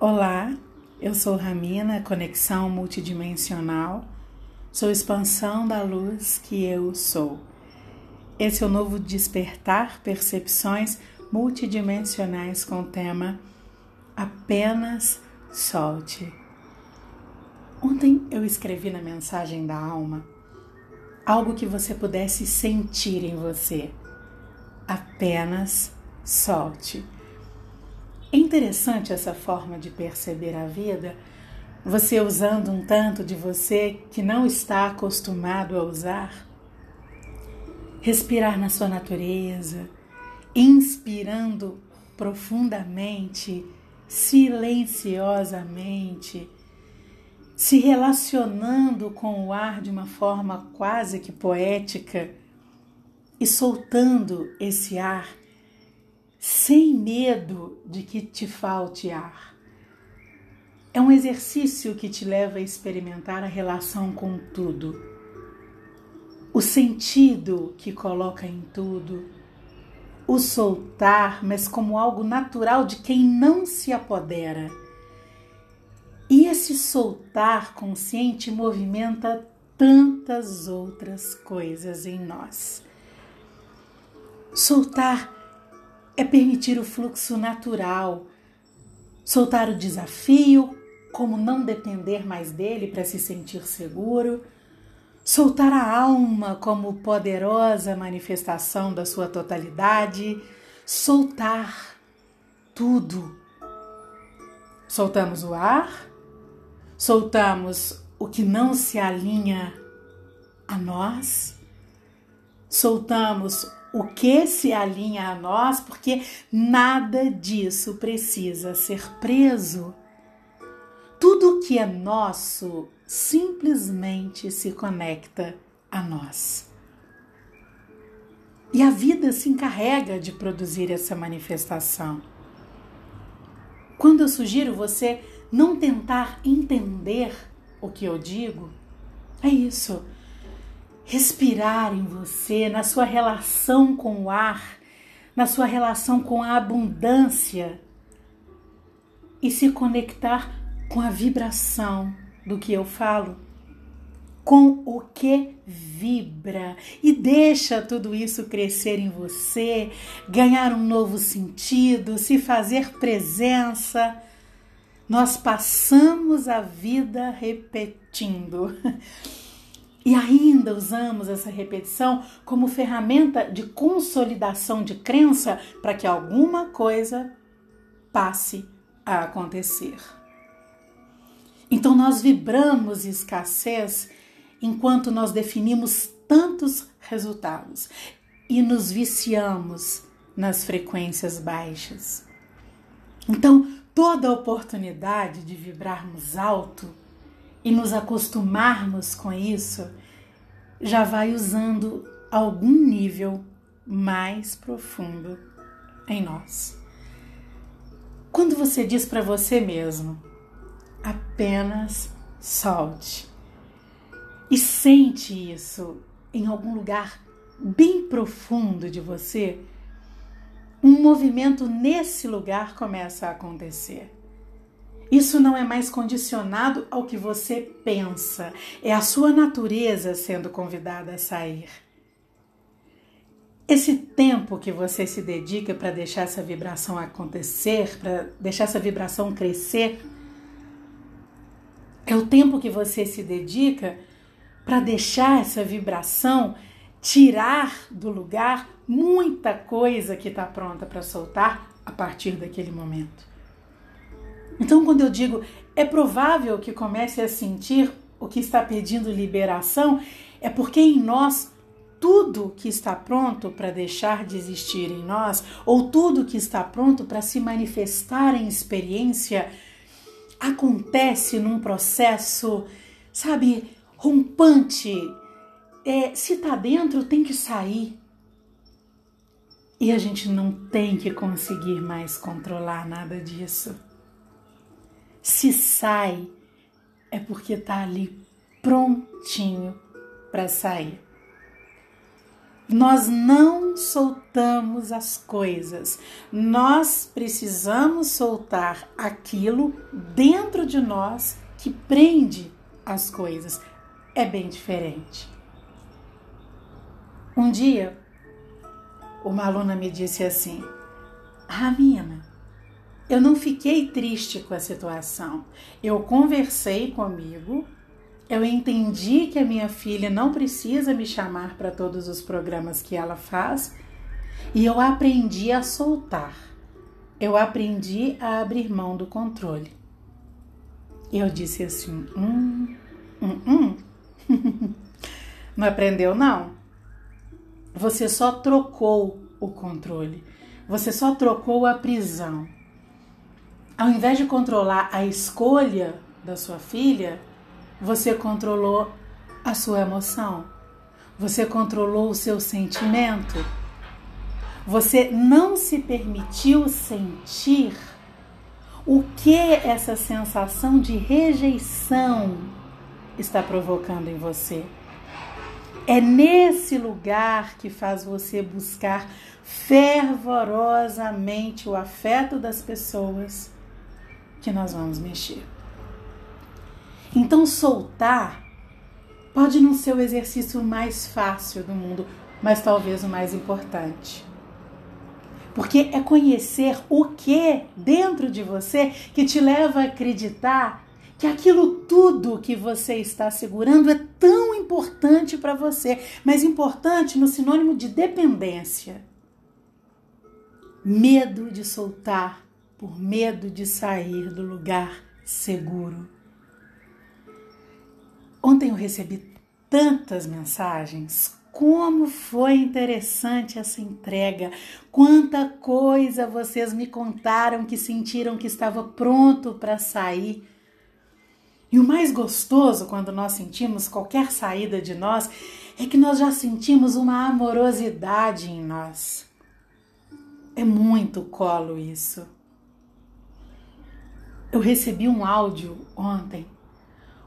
Olá, eu sou Ramina, conexão multidimensional. Sou expansão da luz que eu sou. Esse é o novo despertar percepções multidimensionais com o tema Apenas solte. Ontem eu escrevi na mensagem da alma algo que você pudesse sentir em você. Apenas solte. É interessante essa forma de perceber a vida, você usando um tanto de você que não está acostumado a usar. Respirar na sua natureza, inspirando profundamente, silenciosamente, se relacionando com o ar de uma forma quase que poética e soltando esse ar sem medo de que te falte ar. É um exercício que te leva a experimentar a relação com tudo, o sentido que coloca em tudo, o soltar, mas como algo natural de quem não se apodera. E esse soltar consciente movimenta tantas outras coisas em nós. Soltar é permitir o fluxo natural, soltar o desafio, como não depender mais dele para se sentir seguro, soltar a alma como poderosa manifestação da sua totalidade, soltar tudo. Soltamos o ar, soltamos o que não se alinha a nós, soltamos o que se alinha a nós, porque nada disso precisa ser preso. Tudo que é nosso simplesmente se conecta a nós. E a vida se encarrega de produzir essa manifestação. Quando eu sugiro você não tentar entender o que eu digo, é isso respirar em você, na sua relação com o ar, na sua relação com a abundância e se conectar com a vibração do que eu falo, com o que vibra e deixa tudo isso crescer em você, ganhar um novo sentido, se fazer presença. Nós passamos a vida repetindo. E ainda usamos essa repetição como ferramenta de consolidação de crença para que alguma coisa passe a acontecer. Então nós vibramos escassez enquanto nós definimos tantos resultados e nos viciamos nas frequências baixas. Então, toda oportunidade de vibrarmos alto e nos acostumarmos com isso, já vai usando algum nível mais profundo em nós. Quando você diz para você mesmo, apenas solte e sente isso em algum lugar bem profundo de você, um movimento nesse lugar começa a acontecer. Isso não é mais condicionado ao que você pensa, é a sua natureza sendo convidada a sair. Esse tempo que você se dedica para deixar essa vibração acontecer, para deixar essa vibração crescer, é o tempo que você se dedica para deixar essa vibração tirar do lugar muita coisa que está pronta para soltar a partir daquele momento. Então, quando eu digo é provável que comece a sentir o que está pedindo liberação, é porque em nós tudo que está pronto para deixar de existir em nós, ou tudo que está pronto para se manifestar em experiência, acontece num processo, sabe, rompante. É, se está dentro, tem que sair. E a gente não tem que conseguir mais controlar nada disso. Se sai, é porque está ali prontinho para sair. Nós não soltamos as coisas. Nós precisamos soltar aquilo dentro de nós que prende as coisas. É bem diferente. Um dia, uma aluna me disse assim: Ramina, eu não fiquei triste com a situação. Eu conversei comigo, eu entendi que a minha filha não precisa me chamar para todos os programas que ela faz e eu aprendi a soltar. Eu aprendi a abrir mão do controle. Eu disse assim: hum, hum, hum. não aprendeu, não? Você só trocou o controle. Você só trocou a prisão. Ao invés de controlar a escolha da sua filha, você controlou a sua emoção. Você controlou o seu sentimento. Você não se permitiu sentir o que essa sensação de rejeição está provocando em você. É nesse lugar que faz você buscar fervorosamente o afeto das pessoas que nós vamos mexer. Então, soltar pode não ser o exercício mais fácil do mundo, mas talvez o mais importante. Porque é conhecer o que dentro de você que te leva a acreditar que aquilo tudo que você está segurando é tão importante para você, mas importante no sinônimo de dependência. Medo de soltar por medo de sair do lugar seguro. Ontem eu recebi tantas mensagens. Como foi interessante essa entrega! Quanta coisa vocês me contaram que sentiram que estava pronto para sair e o mais gostoso quando nós sentimos qualquer saída de nós é que nós já sentimos uma amorosidade em nós. É muito colo isso. Eu recebi um áudio ontem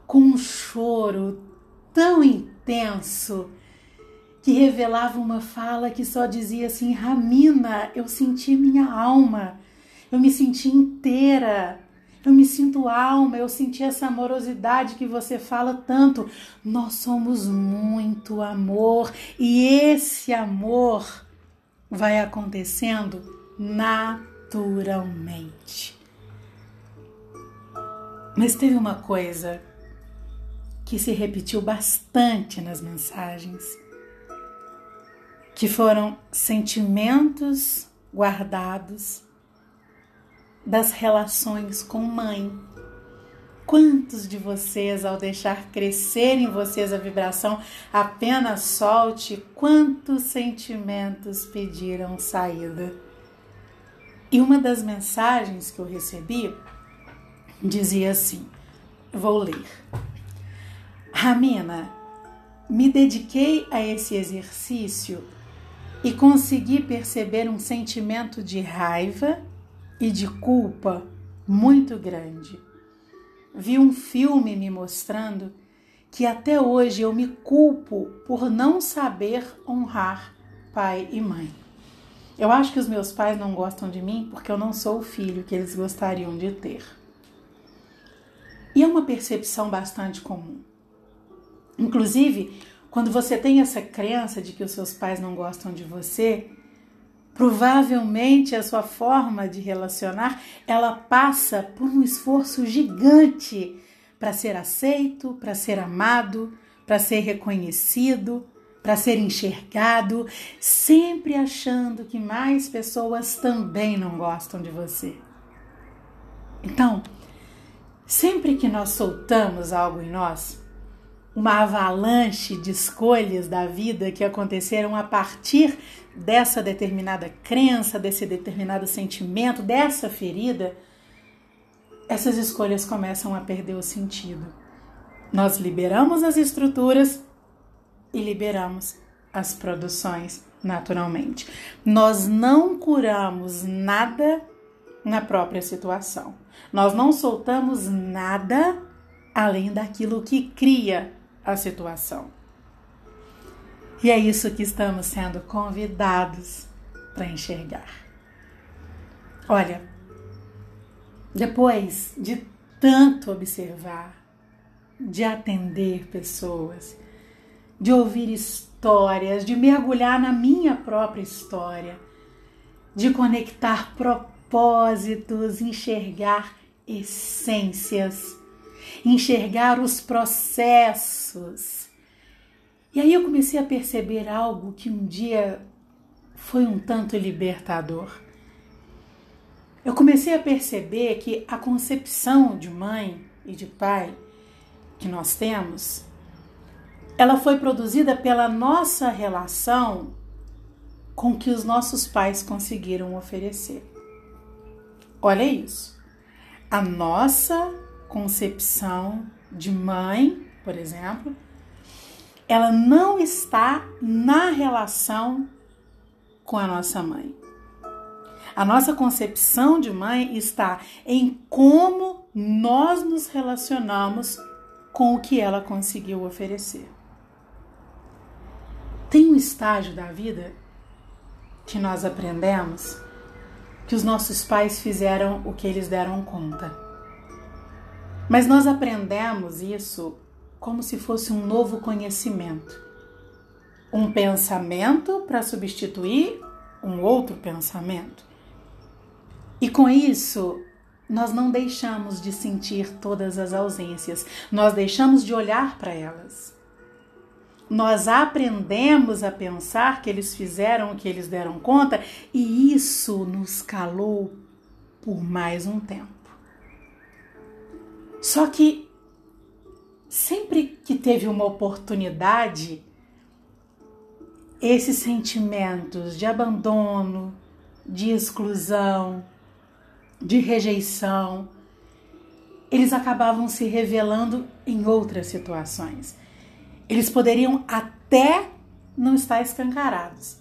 com um choro tão intenso que revelava uma fala que só dizia assim: Ramina, eu senti minha alma, eu me senti inteira, eu me sinto alma, eu senti essa amorosidade que você fala tanto. Nós somos muito amor e esse amor vai acontecendo naturalmente. Mas teve uma coisa que se repetiu bastante nas mensagens, que foram sentimentos guardados das relações com mãe. Quantos de vocês, ao deixar crescer em vocês a vibração, apenas solte, quantos sentimentos pediram saída? E uma das mensagens que eu recebi dizia assim: vou ler. Ramina, me dediquei a esse exercício e consegui perceber um sentimento de raiva e de culpa muito grande. Vi um filme me mostrando que até hoje eu me culpo por não saber honrar pai e mãe. Eu acho que os meus pais não gostam de mim porque eu não sou o filho que eles gostariam de ter. E é uma percepção bastante comum. Inclusive, quando você tem essa crença de que os seus pais não gostam de você, Provavelmente a sua forma de relacionar, ela passa por um esforço gigante para ser aceito, para ser amado, para ser reconhecido, para ser enxergado, sempre achando que mais pessoas também não gostam de você. Então, sempre que nós soltamos algo em nós, uma avalanche de escolhas da vida que aconteceram a partir dessa determinada crença, desse determinado sentimento, dessa ferida, essas escolhas começam a perder o sentido. Nós liberamos as estruturas e liberamos as produções naturalmente. Nós não curamos nada na própria situação. Nós não soltamos nada além daquilo que cria a situação. E é isso que estamos sendo convidados para enxergar. Olha, depois de tanto observar, de atender pessoas, de ouvir histórias, de mergulhar na minha própria história, de conectar propósitos, enxergar essências, enxergar os processos. E aí eu comecei a perceber algo que um dia foi um tanto libertador. Eu comecei a perceber que a concepção de mãe e de pai que nós temos, ela foi produzida pela nossa relação com que os nossos pais conseguiram oferecer. Olha isso. A nossa concepção de mãe, por exemplo, ela não está na relação com a nossa mãe. A nossa concepção de mãe está em como nós nos relacionamos com o que ela conseguiu oferecer. Tem um estágio da vida que nós aprendemos que os nossos pais fizeram o que eles deram conta. Mas nós aprendemos isso como se fosse um novo conhecimento. Um pensamento para substituir um outro pensamento. E com isso, nós não deixamos de sentir todas as ausências, nós deixamos de olhar para elas. Nós aprendemos a pensar que eles fizeram o que eles deram conta e isso nos calou por mais um tempo. Só que sempre que teve uma oportunidade, esses sentimentos de abandono, de exclusão, de rejeição, eles acabavam se revelando em outras situações. Eles poderiam até não estar escancarados,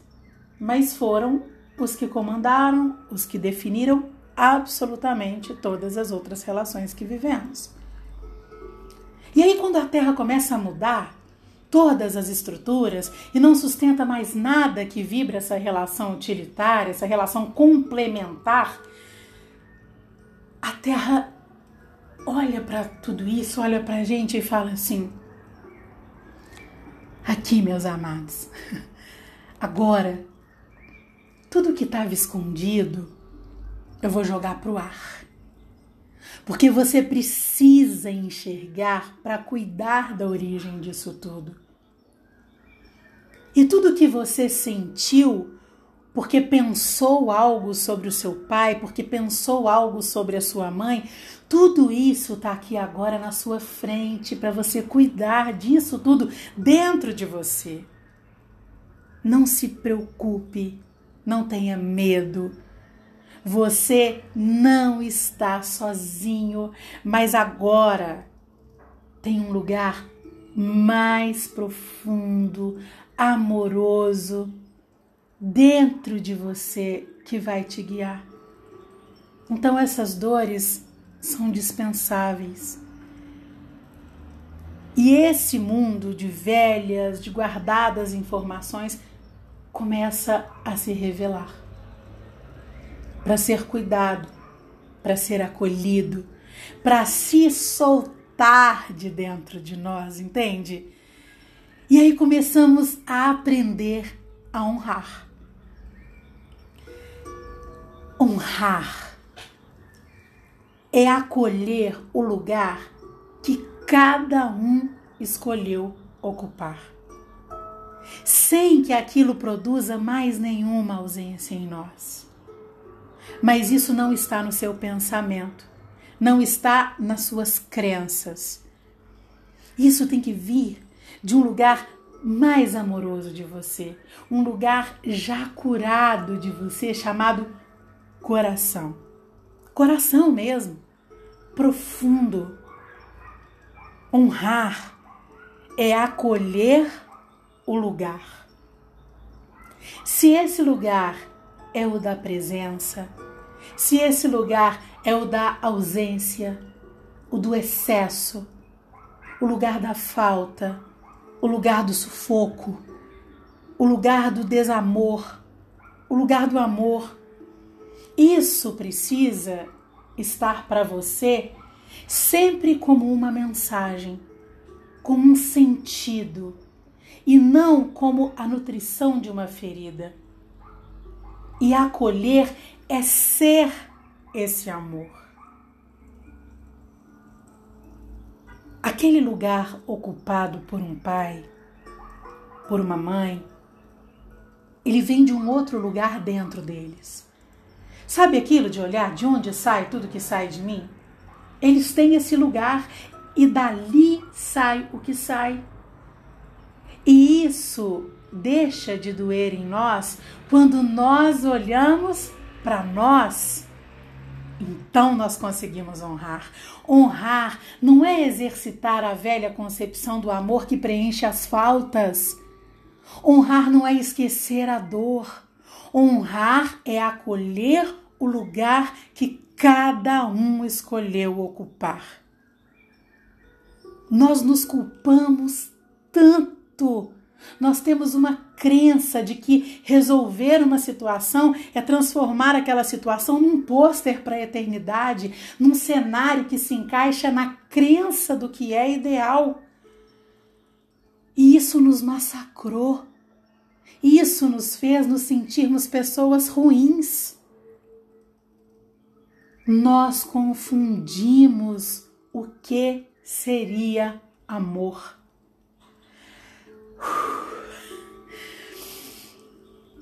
mas foram os que comandaram, os que definiram absolutamente todas as outras relações que vivemos. E aí, quando a Terra começa a mudar todas as estruturas e não sustenta mais nada que vibra essa relação utilitária, essa relação complementar, a Terra olha para tudo isso, olha para a gente e fala assim: aqui, meus amados, agora, tudo que estava escondido, eu vou jogar para o ar. Porque você precisa enxergar para cuidar da origem disso tudo. E tudo que você sentiu porque pensou algo sobre o seu pai, porque pensou algo sobre a sua mãe, tudo isso está aqui agora na sua frente para você cuidar disso tudo dentro de você. Não se preocupe, não tenha medo. Você não está sozinho, mas agora tem um lugar mais profundo, amoroso, dentro de você que vai te guiar. Então essas dores são dispensáveis. E esse mundo de velhas, de guardadas informações começa a se revelar. Para ser cuidado, para ser acolhido, para se soltar de dentro de nós, entende? E aí começamos a aprender a honrar. Honrar é acolher o lugar que cada um escolheu ocupar, sem que aquilo produza mais nenhuma ausência em nós. Mas isso não está no seu pensamento, não está nas suas crenças. Isso tem que vir de um lugar mais amoroso de você, um lugar já curado de você, chamado coração. Coração mesmo, profundo. Honrar é acolher o lugar. Se esse lugar é o da presença, se esse lugar é o da ausência, o do excesso, o lugar da falta, o lugar do sufoco, o lugar do desamor, o lugar do amor. Isso precisa estar para você sempre como uma mensagem, como um sentido, e não como a nutrição de uma ferida. E acolher é ser esse amor. Aquele lugar ocupado por um pai, por uma mãe, ele vem de um outro lugar dentro deles. Sabe aquilo de olhar de onde sai tudo que sai de mim? Eles têm esse lugar e dali sai o que sai. E isso deixa de doer em nós quando nós olhamos para nós. Então nós conseguimos honrar. Honrar não é exercitar a velha concepção do amor que preenche as faltas. Honrar não é esquecer a dor. Honrar é acolher o lugar que cada um escolheu ocupar. Nós nos culpamos tanto. Nós temos uma crença de que resolver uma situação é transformar aquela situação num pôster para a eternidade, num cenário que se encaixa na crença do que é ideal. E isso nos massacrou. Isso nos fez nos sentirmos pessoas ruins. Nós confundimos o que seria amor.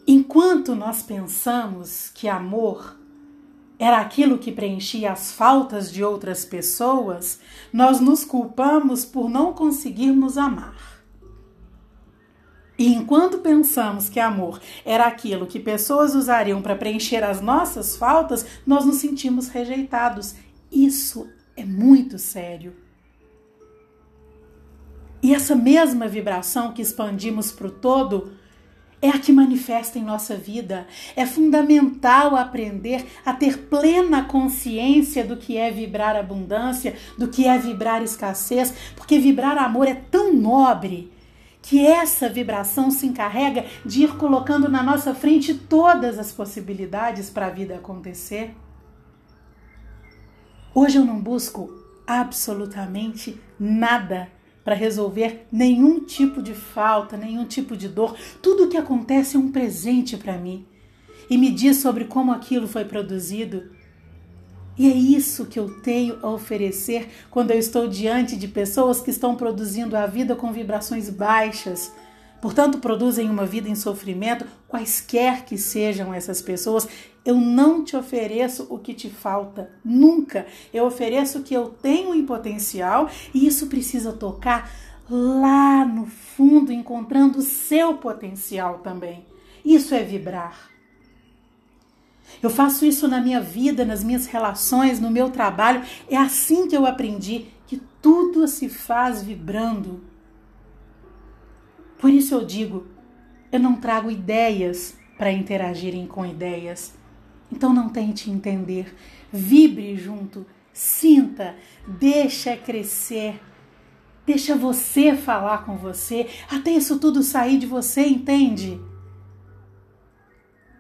Enquanto nós pensamos que amor era aquilo que preenchia as faltas de outras pessoas, nós nos culpamos por não conseguirmos amar. E enquanto pensamos que amor era aquilo que pessoas usariam para preencher as nossas faltas, nós nos sentimos rejeitados. Isso é muito sério. E essa mesma vibração que expandimos para o todo é a que manifesta em nossa vida. É fundamental aprender a ter plena consciência do que é vibrar abundância, do que é vibrar escassez, porque vibrar amor é tão nobre que essa vibração se encarrega de ir colocando na nossa frente todas as possibilidades para a vida acontecer. Hoje eu não busco absolutamente nada para resolver nenhum tipo de falta, nenhum tipo de dor. Tudo o que acontece é um presente para mim e me diz sobre como aquilo foi produzido e é isso que eu tenho a oferecer quando eu estou diante de pessoas que estão produzindo a vida com vibrações baixas. Portanto, produzem uma vida em sofrimento, quaisquer que sejam essas pessoas. Eu não te ofereço o que te falta, nunca. Eu ofereço o que eu tenho em potencial e isso precisa tocar lá no fundo, encontrando o seu potencial também. Isso é vibrar. Eu faço isso na minha vida, nas minhas relações, no meu trabalho. É assim que eu aprendi que tudo se faz vibrando. Por isso eu digo, eu não trago ideias para interagirem com ideias. Então não tente entender. Vibre junto, sinta, deixa crescer. Deixa você falar com você, até isso tudo sair de você, entende?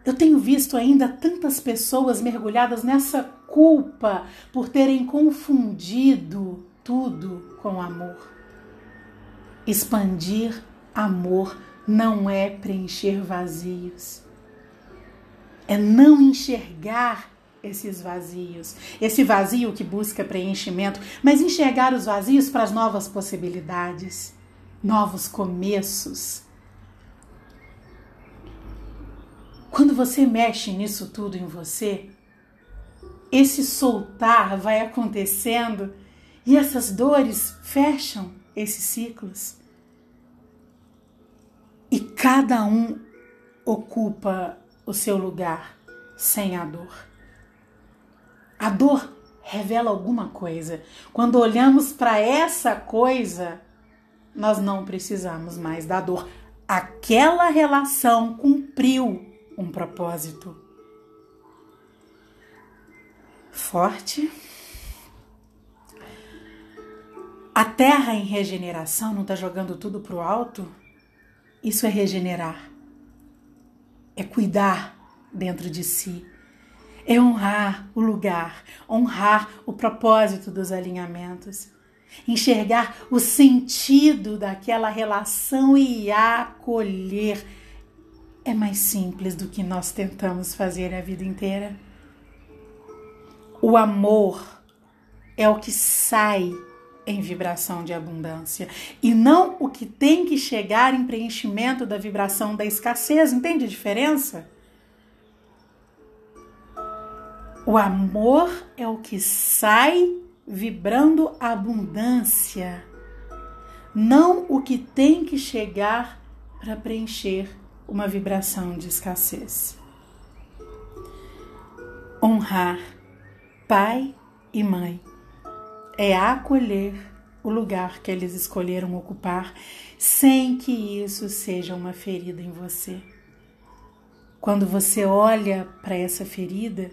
Eu tenho visto ainda tantas pessoas mergulhadas nessa culpa por terem confundido tudo com amor. Expandir amor não é preencher vazios, é não enxergar esses vazios, esse vazio que busca preenchimento, mas enxergar os vazios para as novas possibilidades, novos começos Quando você mexe nisso tudo em você, esse soltar vai acontecendo e essas dores fecham esses ciclos. E cada um ocupa o seu lugar sem a dor. A dor revela alguma coisa. Quando olhamos para essa coisa, nós não precisamos mais da dor. Aquela relação cumpriu um propósito forte. A terra em regeneração não está jogando tudo para o alto? Isso é regenerar. é cuidar dentro de si, é honrar o lugar, honrar o propósito dos alinhamentos, enxergar o sentido daquela relação e acolher. É mais simples do que nós tentamos fazer a vida inteira. O amor é o que sai em vibração de abundância e não o que tem que chegar em preenchimento da vibração da escassez. Entende a diferença? O amor é o que sai vibrando abundância, não o que tem que chegar para preencher uma vibração de escassez. Honrar pai e mãe é acolher o lugar que eles escolheram ocupar, sem que isso seja uma ferida em você. Quando você olha para essa ferida,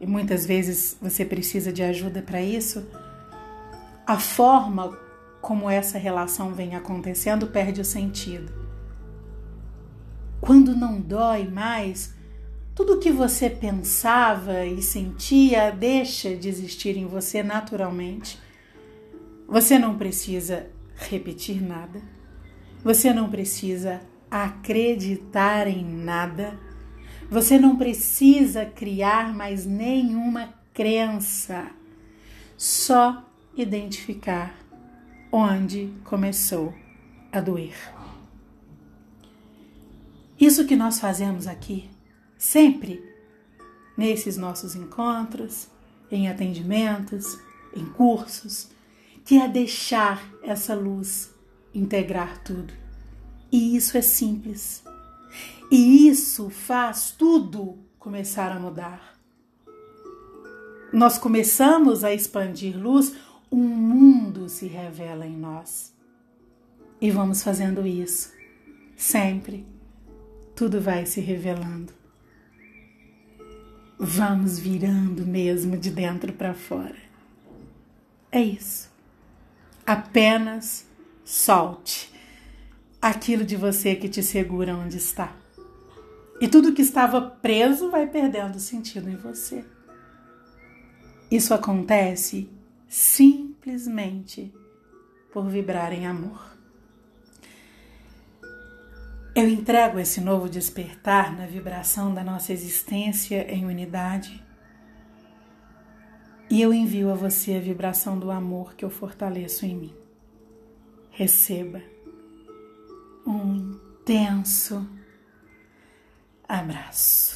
e muitas vezes você precisa de ajuda para isso, a forma como essa relação vem acontecendo perde o sentido. Quando não dói mais, tudo o que você pensava e sentia deixa de existir em você naturalmente. Você não precisa repetir nada. Você não precisa acreditar em nada. Você não precisa criar mais nenhuma crença. Só identificar onde começou a doer. Isso que nós fazemos aqui sempre nesses nossos encontros, em atendimentos, em cursos, que é deixar essa luz integrar tudo. E isso é simples. E isso faz tudo começar a mudar. Nós começamos a expandir luz, um mundo se revela em nós. E vamos fazendo isso sempre. Tudo vai se revelando vamos virando mesmo de dentro para fora. É isso. Apenas solte aquilo de você que te segura onde está. E tudo que estava preso vai perdendo sentido em você. Isso acontece simplesmente por vibrar em amor. Eu entrego esse novo despertar na vibração da nossa existência em unidade. E eu envio a você a vibração do amor que eu fortaleço em mim. Receba um intenso abraço.